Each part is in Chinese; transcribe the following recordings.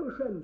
出身。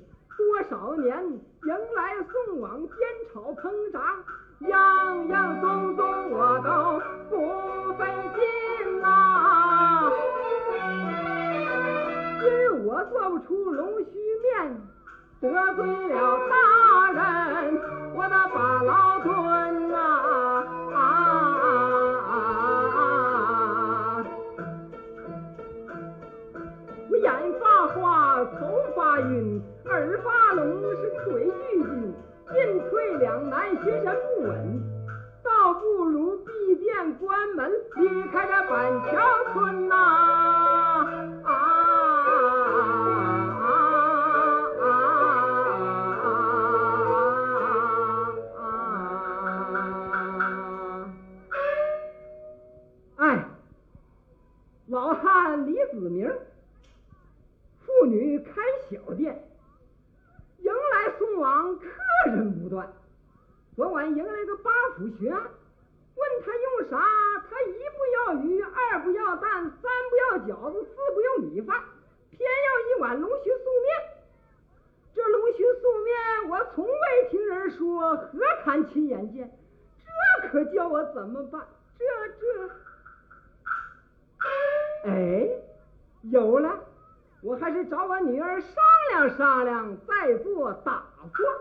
但三不要饺子四不要米饭偏要一碗龙须素面。这龙须素面我从未听人说何谈亲眼见这可叫我怎么办？这这哎有了我还是找我女儿商量商量再做打算。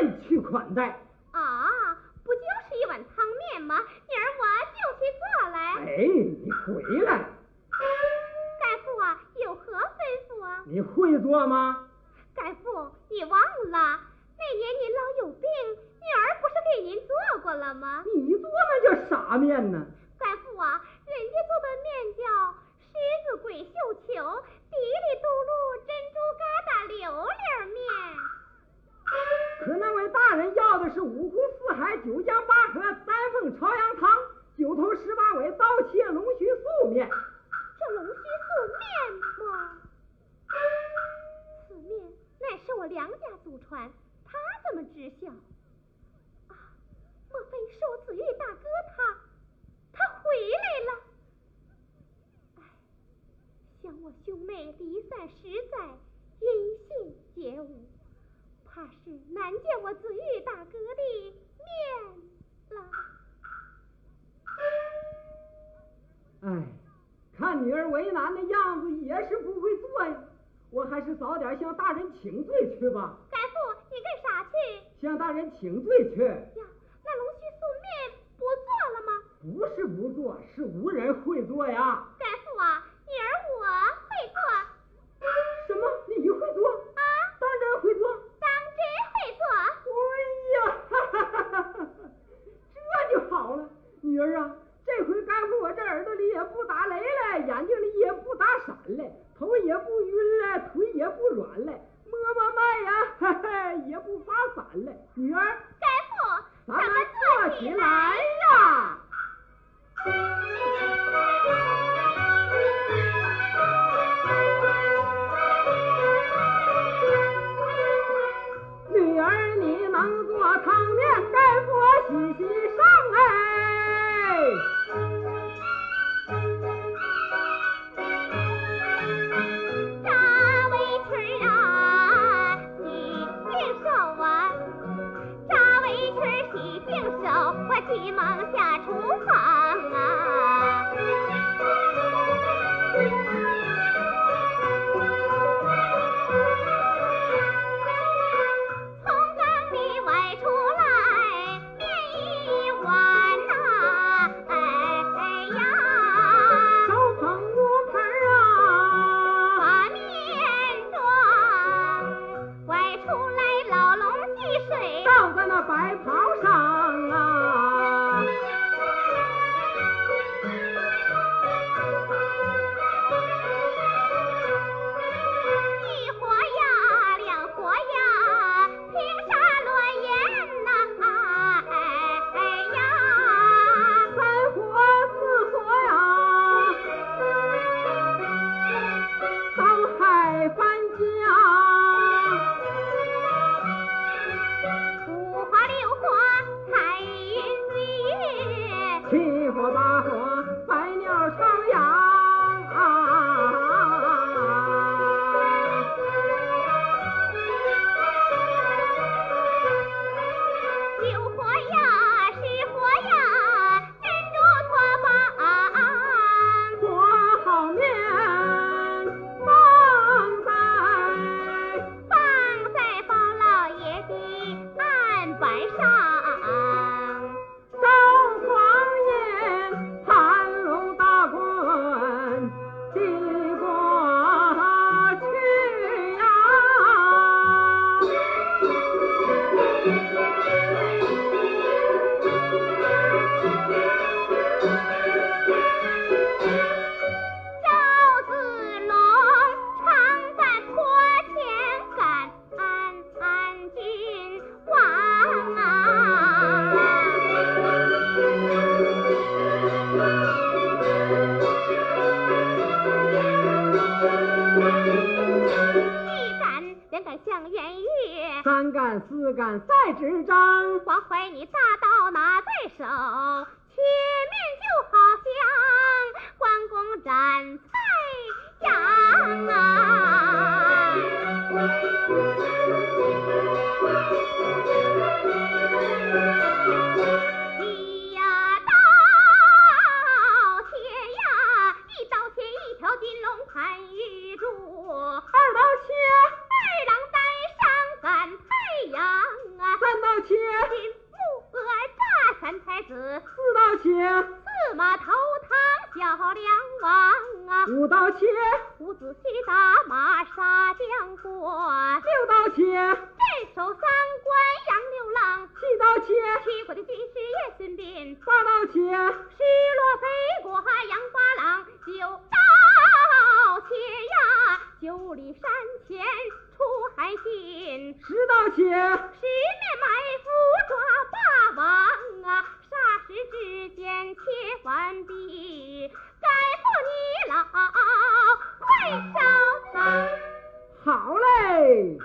面去款待。啊，不就是一碗汤面吗？女儿我就去做来。哎，你回来，该父啊，有何吩咐啊？你会做吗？该父，你忘了那年您老有病，女儿不是给您做过了吗？你做那叫啥面呢？该父啊，人家做的面叫狮子鬼绣球，滴里嘟噜珍珠疙瘩溜溜面。可那位大人要的是五湖四海九江八河三凤朝阳汤，九头十八尾刀切龙须素面。这龙须素面么？此面乃是我梁家祖传，他怎么知晓？啊，莫非是我子玉大哥他？他回来了？哎，想我兄妹离散实在，音信皆无，怕是难见我子玉大哥的面了。哎，看女儿为难的样子，也是不会做呀。我还是早点向大人请罪去吧。该父，你干啥去？向大人请罪去，呀，那龙须素面不做了吗？不是不做，是无人会做呀。该父啊，女儿我会做向圆月，三杆四杆赛纸张，我怀你大刀拿在手，前面就好像关公斩蔡阳啊！太子，四道切，四马头汤叫梁王啊！五道切，五子胥打马杀将官，六道切，镇守三关杨六郎，七刀切，齐国的军师叶孙膑，八刀切，失落飞国杨八郎，九刀切呀，九里山前出海进，十刀切，十面埋伏抓霸王啊，霎时之间切完毕，该父你老快烧汤。好嘞。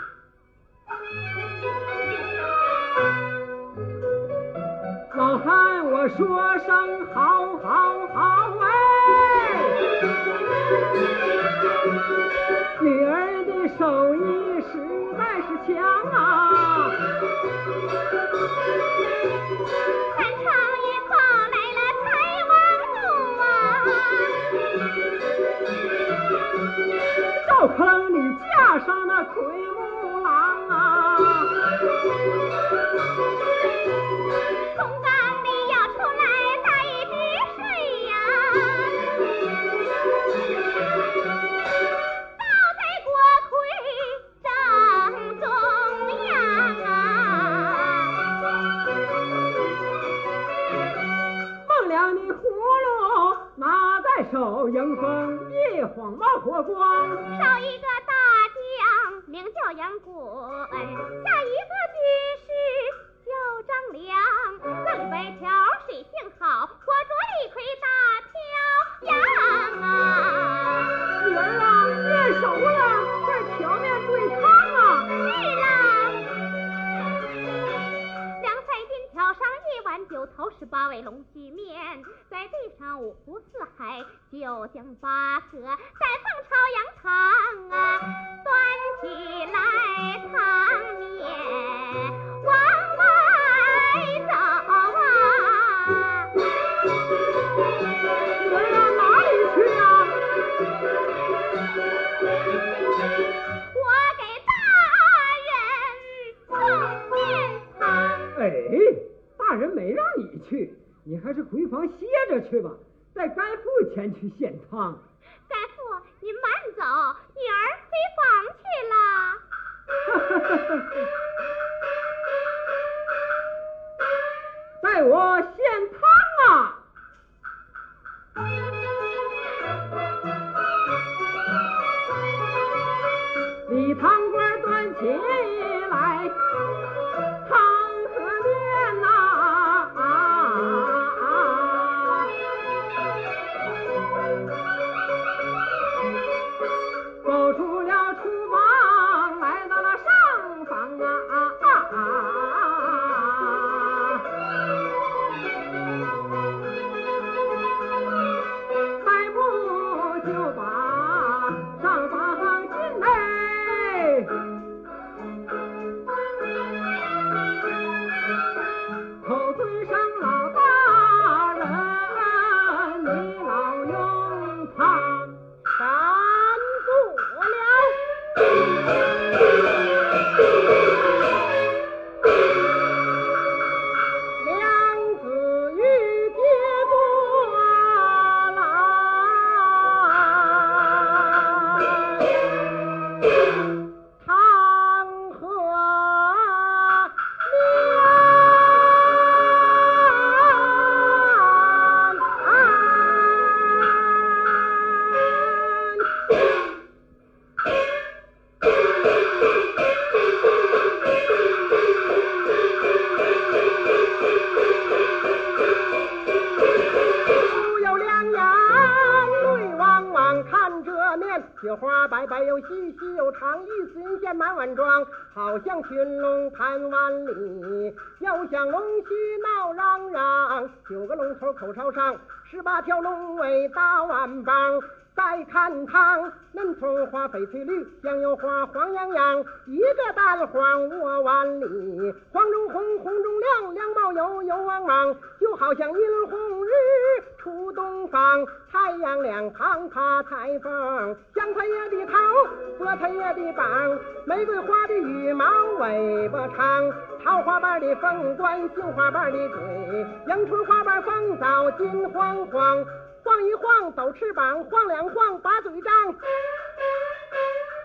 老汉，我说声好，好，好哎！女儿的手艺实在是强啊！看场也跑来了财王母啊！赵可能你架上那魁木手，迎风一晃冒火光。少一个大名叫杨滚，下一个军师叫张良，那里白条水性好，我捉李逵大挑羊啊！女儿啊，练熟了，头十八位龙须面，再配上五湖四海，九江八河，再放朝阳汤啊，端起来尝去吧。带甘父前去献汤。口朝上，十八条龙尾打万帮。再看汤，嫩葱花翡翠绿，香油花黄洋洋，一个蛋黄窝碗里，黄中红，红中亮，亮毛油油汪汪，就好像一轮红日出东方。太阳两旁怕台风，香菜叶的头，菠菜叶的膀，玫瑰花的羽毛尾巴长，桃花瓣的凤冠，杏花瓣的嘴，迎春花瓣凤早金黄黄。晃一晃，抖翅膀；晃两晃，把嘴张。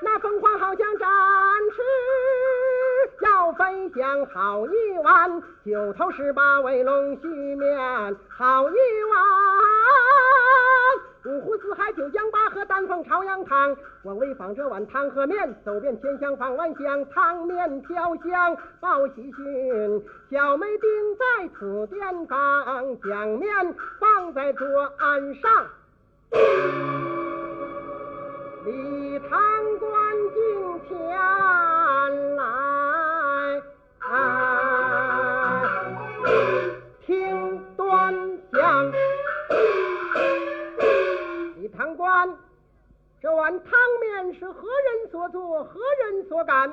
那凤凰好像展翅要飞翔，好一碗；九头十八尾龙须面，好一碗。五湖四海九江八河，丹凤朝阳汤。我为仿这碗汤和面，走遍千乡访万乡，汤面飘香报喜讯。小妹定在此店房，将面放在桌案上。李堂官进前来，听端详。堂官，这碗汤面是何人所做？何人所擀？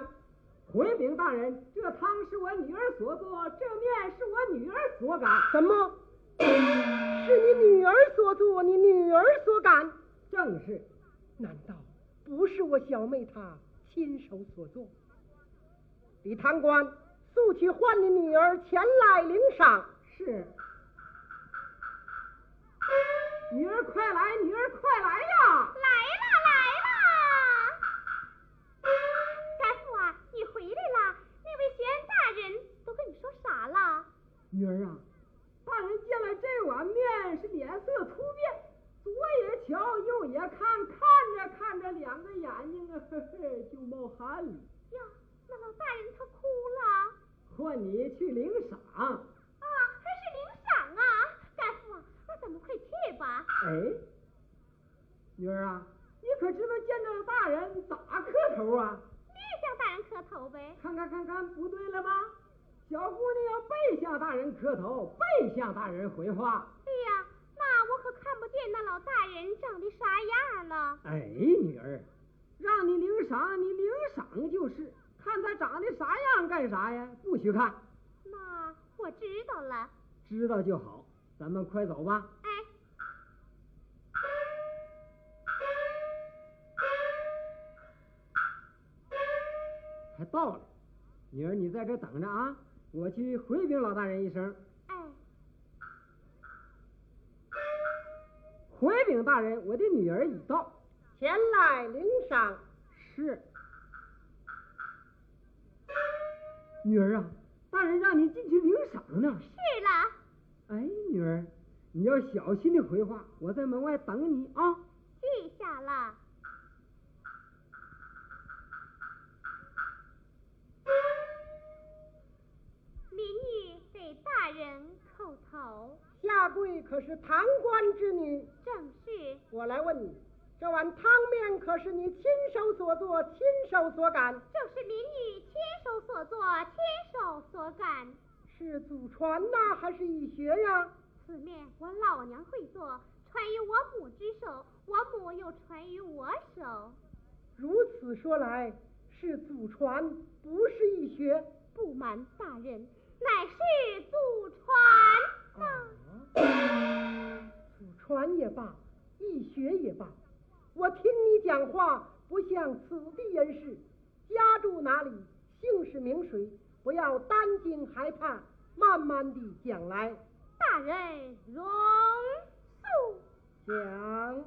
回禀大人，这汤是我女儿所做，这面是我女儿所擀。什么？是你女儿所做？你女儿所擀？正是。难道不是我小妹她亲手所做？李堂官，速去唤你女儿前来领赏。是。女儿快来，女儿快来呀！来啦来啦！干父啊，你回来了。那位玄大人都跟你说啥了？女儿啊，大人见了这碗面是脸色突变，左也瞧，右也看，看着看着两个眼睛啊，嘿嘿就冒汗了。呀，那老大人他哭了。换你去领赏。啊，还是领赏啊！咱们快去吧。哎，女儿啊，你可知道见到大人咋磕头啊？你也向大人磕头呗。看看看看，不对了吧？小姑娘要背向大人磕头，背向大人回话。哎呀，那我可看不见那老大人长得啥样了。哎，女儿，让你领赏，你领赏就是，看他长得啥样干啥呀？不许看。那我知道了。知道就好。咱们快走吧。到了，女儿，你在这等着啊，我去回禀老大人一声。哎，回禀大人，我的女儿已到，前来领赏。是。女儿啊，大人让你进去领赏呢。是了。哎，女儿，你要小心的回话，我在门外等你啊。记下了。下跪可是堂官之女？正是。我来问你，这碗汤面可是你亲手所做、亲手所擀？就是民女亲手所做、亲手所擀。是祖传呐，还是易学呀？此面我老娘会做，传于我母之手，我母又传于我手。如此说来，是祖传，不是易学。不瞒大人，乃是祖传啊！祖传也罢，易学也罢，我听你讲话不像此地人士，家住哪里，姓氏名谁？不要担惊害怕，慢慢的讲来。大人容速讲。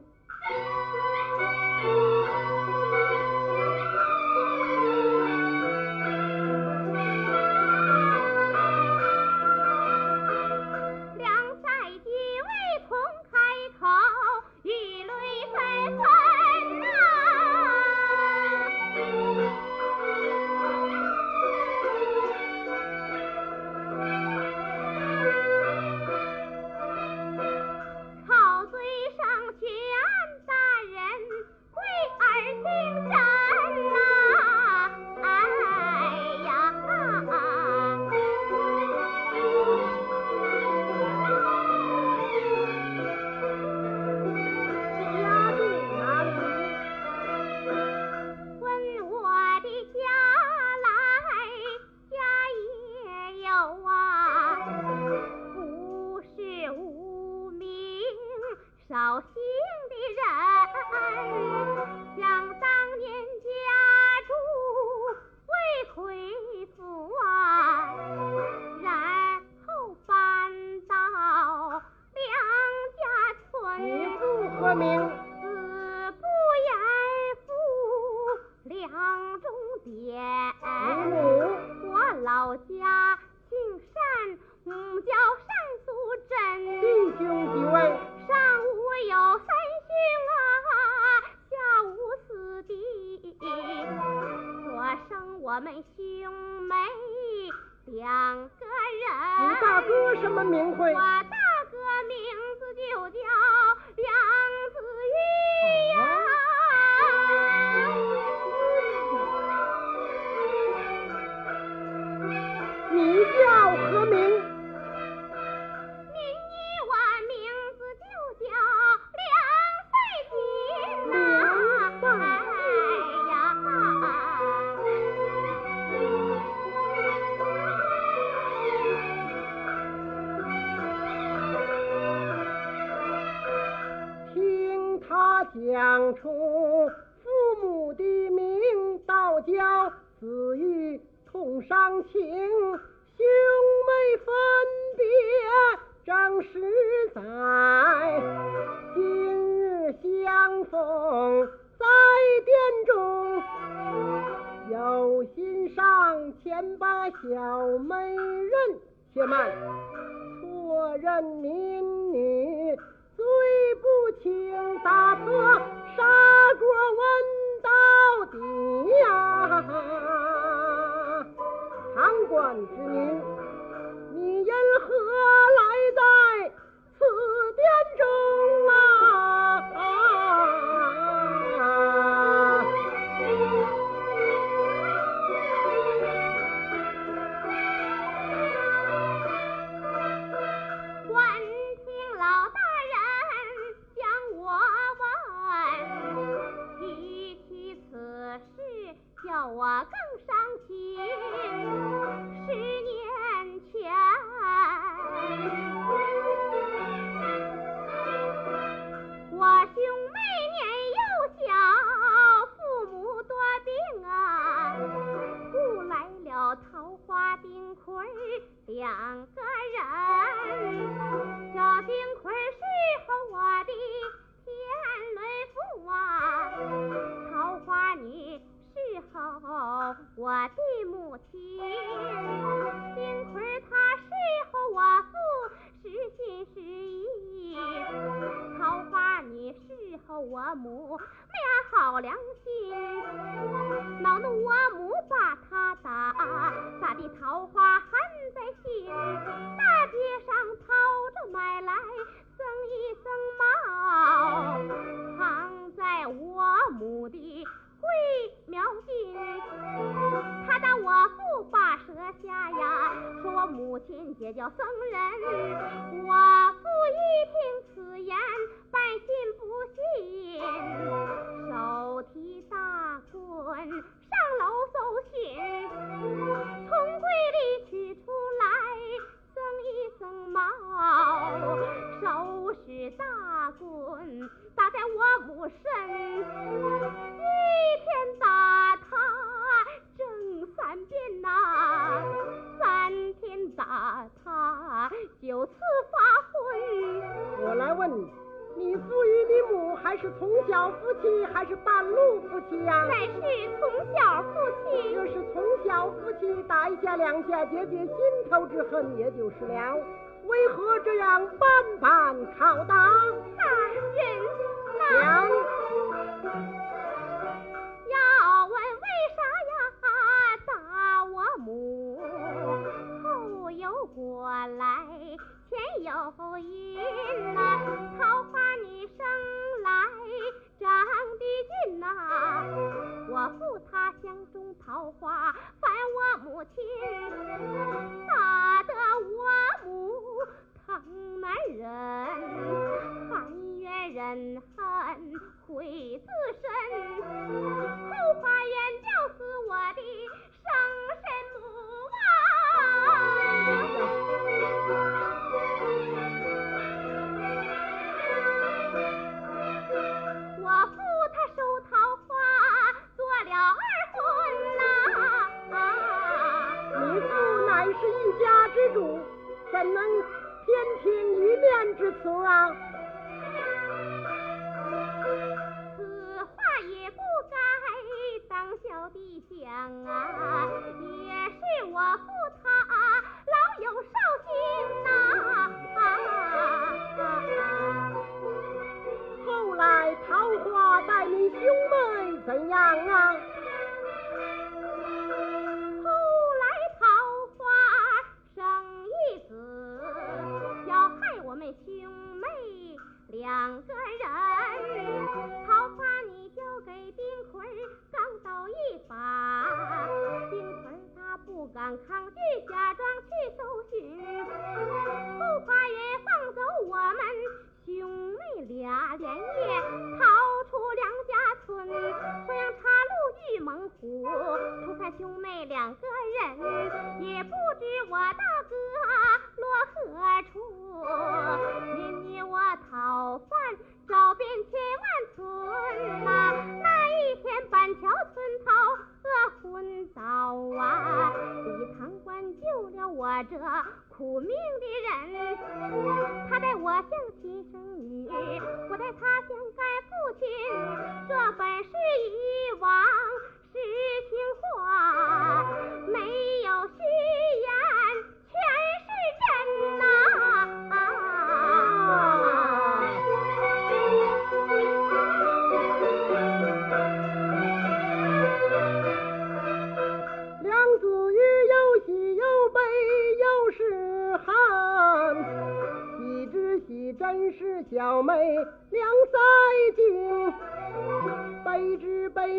此法所以我来问你你父与你母还是从小夫妻还是半路夫妻呀？乃是从小夫妻？若是从小夫妻打一下两下解解心头之恨也就是了为何这样半办拷打大人娘后因呐，桃花你生来长得俊呐，我负他乡中桃花，反我母亲，打得我母疼难忍，含冤忍恨悔自身，后花园就是我的生身母啊。怎能偏听一面之词啊？此话也不该当小弟讲啊，也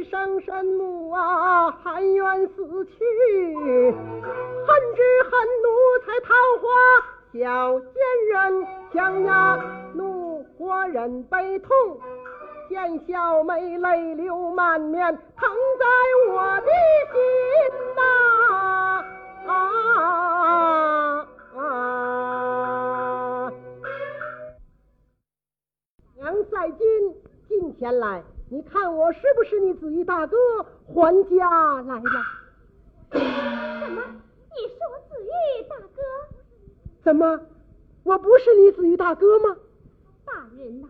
生身母啊含冤死去，恨之恨奴才桃花小贱人，想呀怒火忍悲痛。见小妹泪流满面，疼在我的心呐、啊！啊杨赛金，近前来，你看我是不是你子玉大哥还家来了？什么？你是我子玉大哥？怎么，我不是你子玉大哥吗？大人呐、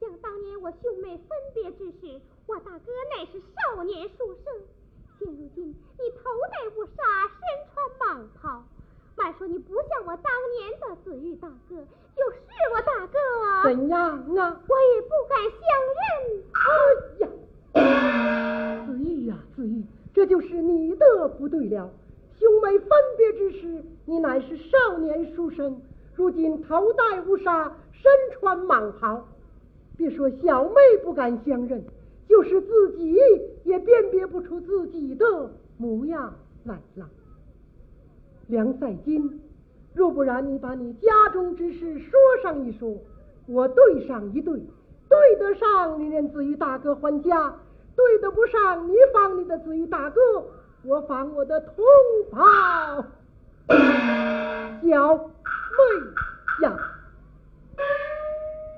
想当年我兄妹分别之时，我大哥乃是少年书生。现如今你头戴乌纱，身穿蟒袍，慢说你不像我当年的子玉大哥，就是我大哥啊！怎样啊？我也不敢相认。哎呀，子玉呀、子玉，这就是你的不对了。兄妹分别之时，你乃是少年书生，如今头戴乌纱，身穿蟒袍，别说小妹不敢相认，就是自己也辨别不出自己的模样来了。梁赛金，若不然你把你家中之事说上一说，我对上一对，对得上你认子玉大哥还家，对得不上你访你的子玉大哥，我访我的同胞小妹呀。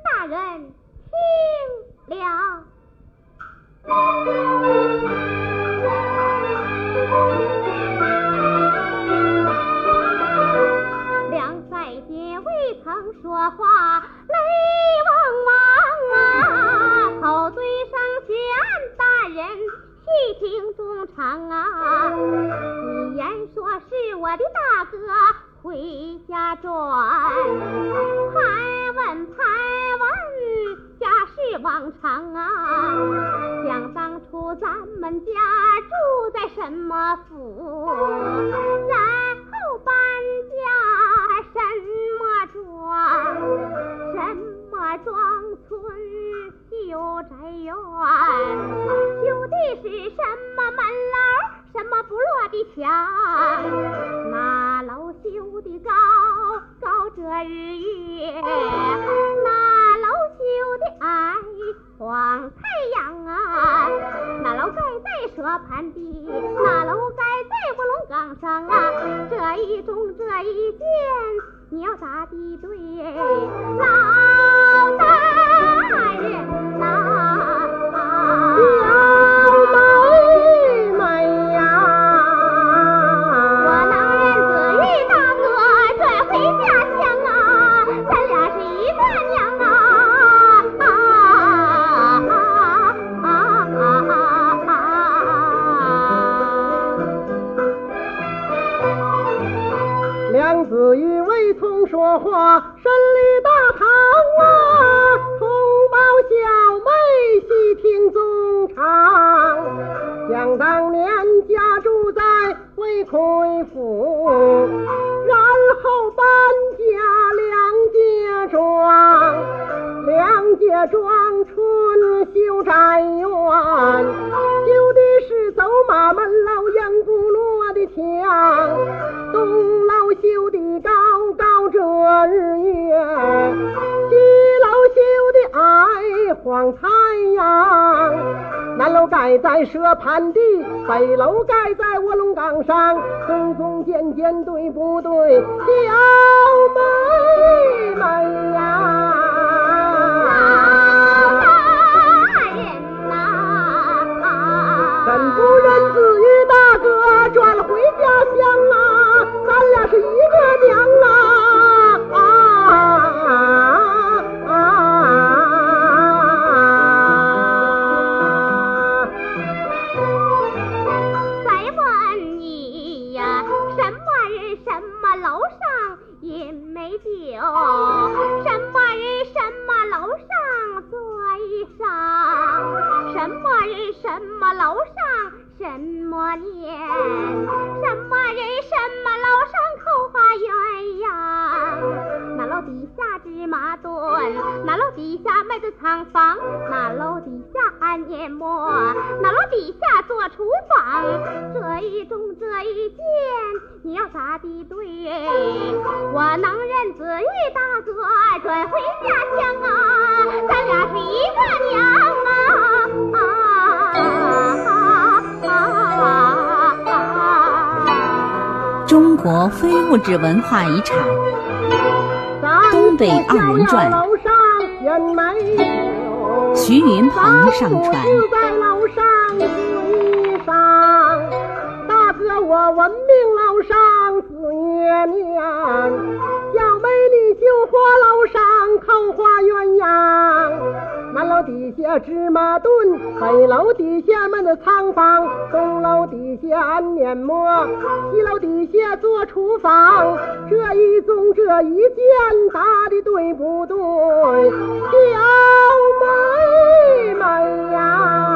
大人听了。泪汪汪啊！口对上前，大人细听衷肠啊！你言说是我的大哥回家转，盘问盘问，家事往常啊。想当初咱们家住在什么府，然后搬家什么庄，什么庄村修宅院，修的是什么门楼，什么不落的墙，那楼修的高？高遮日月，那楼修的矮晃太阳啊，那楼盖在蛇盘地，那楼盖在卧龙岗上啊，这一中这一间，你要咋地对？老蛇盘地北楼盖在卧龙岗上松中间间对不对小妹妹呀。文化遗产《东北二人转》，徐云鹏上传。我闻名上娘。楼底下芝麻炖，北楼底下焖的仓房，东楼底下安碾磨，西楼底下做厨房。这一宗这一件答的对不对？小妹妹呀、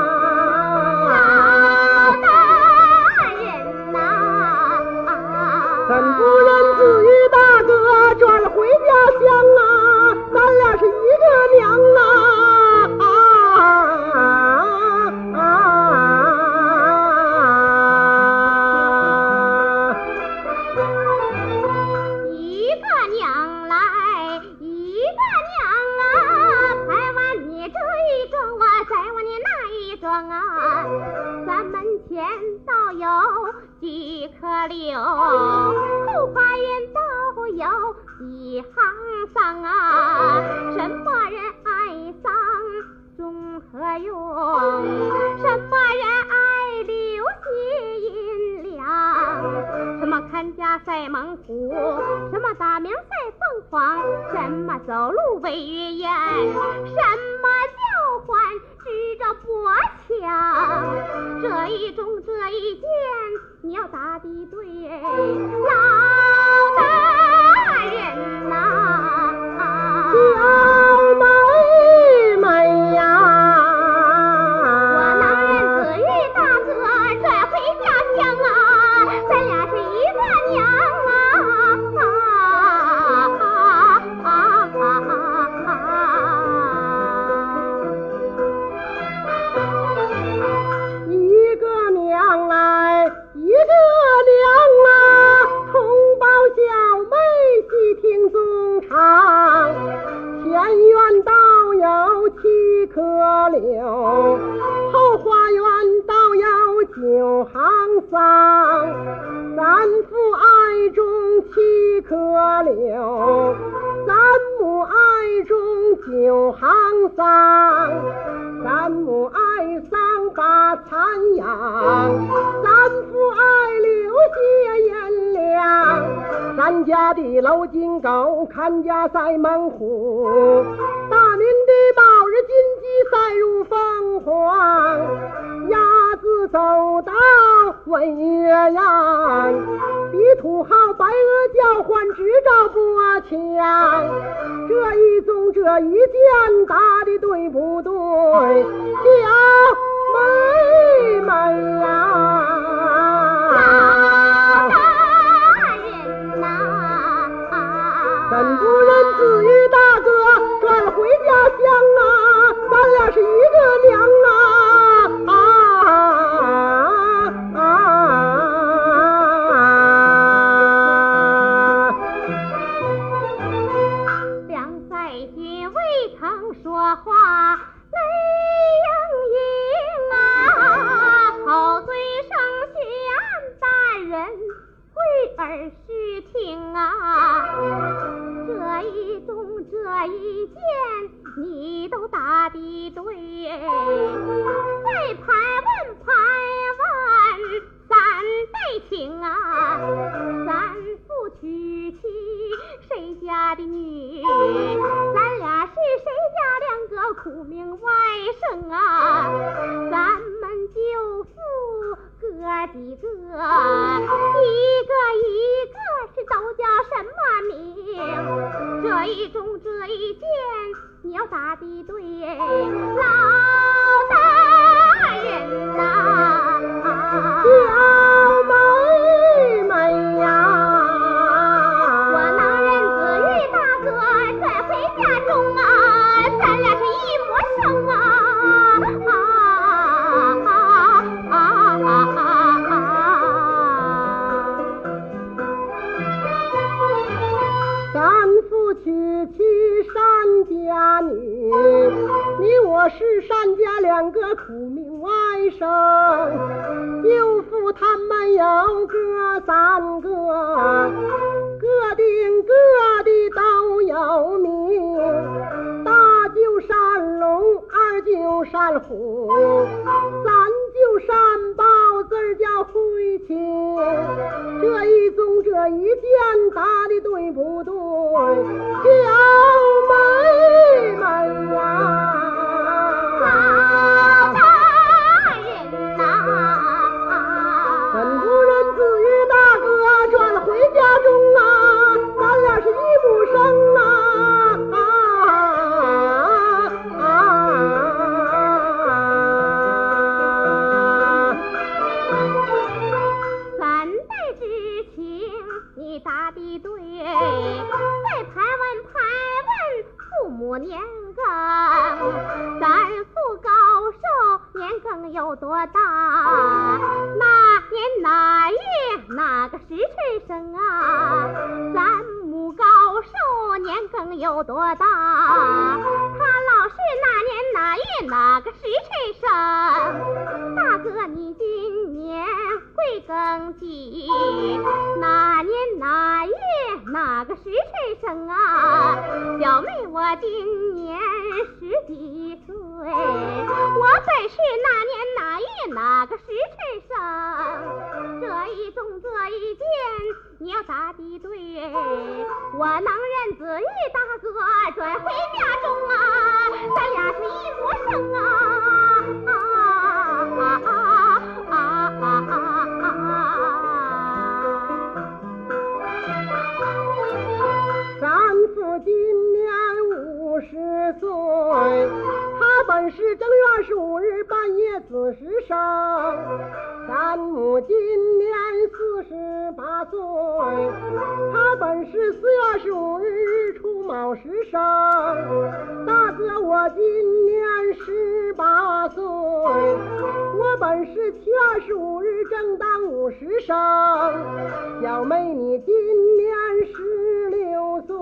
柳，后花园倒有一行桑啊，什么人爱桑中何用？什么人爱留银两？什么看家在蒙古？什么打鸣在凤凰？什么走路为月燕？什么叫唤？指着脖墙，这一种这一件。你要答的对哎打的对不对？小妹妹呀！哪个时辰生啊？咱母高寿年庚有多大？他老是哪年哪月哪个时辰生？大哥，你今年贵庚几？哪年哪月哪个时辰生啊？小妹，我今年十几岁，我本是哪年哪月哪个时辰生？这一纵这一件，你要答的对，我能认子玉大哥转回家中啊，咱俩是一模生！啊啊我今年五十岁，本是正月二十五日半夜子时生。咱母今年四十八岁，他本是四月二十五日日出卯时生。大哥，我今年十八岁，我本是七月二十五日正当午时生。小妹，你今年十六岁，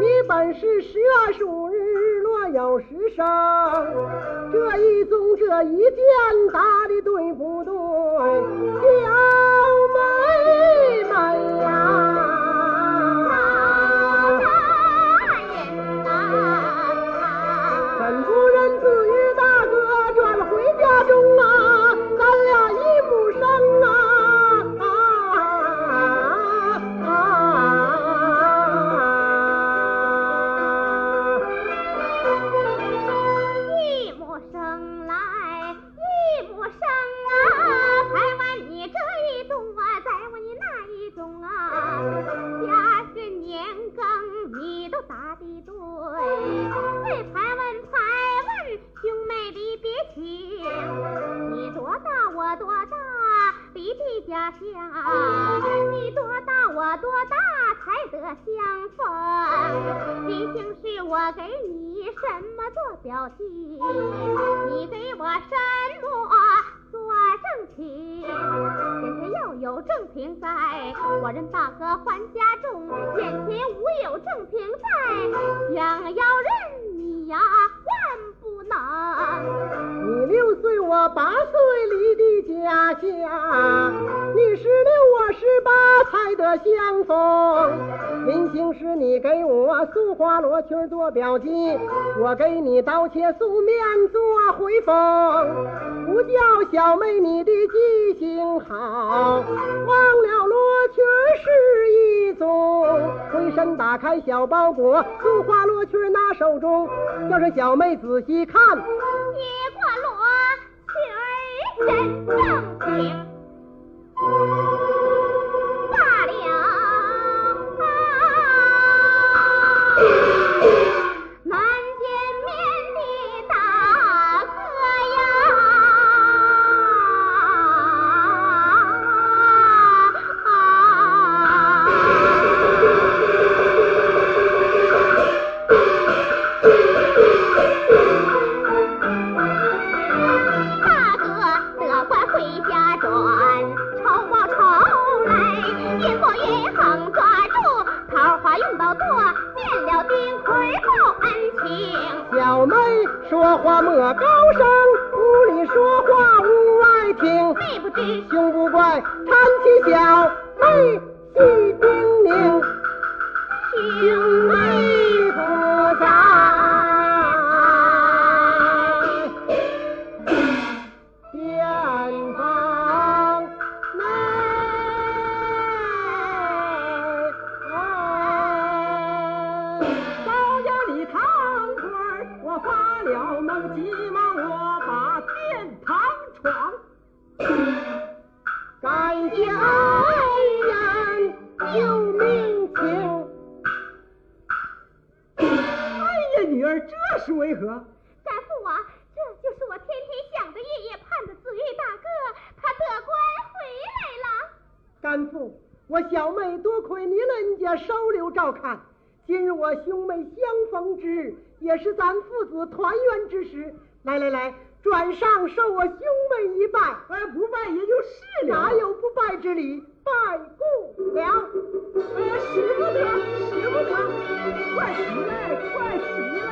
你本是十月二十五日日落酉时生。这一宗这一件大的多。做回风。不叫小妹你的记性好，忘了罗裙是一种。回身打开小包裹，素花罗裙拿手中，要是小妹仔细看。接过罗裙儿真正经，说话莫高声，屋里说话屋外听。妹不知兄不怪，贪起小也是咱父子团圆之时。来来来，转上受我兄妹一拜。不拜也就是了。哪有不拜之礼？拜过了。哎，使不得，使不得，快起来，快起来！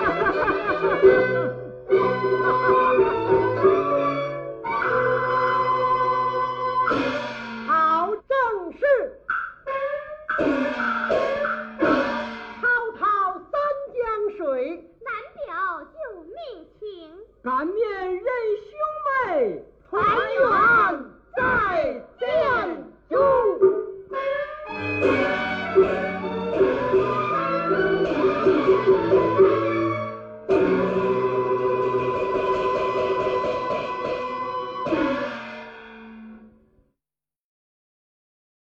哈哈哈哈哈哈！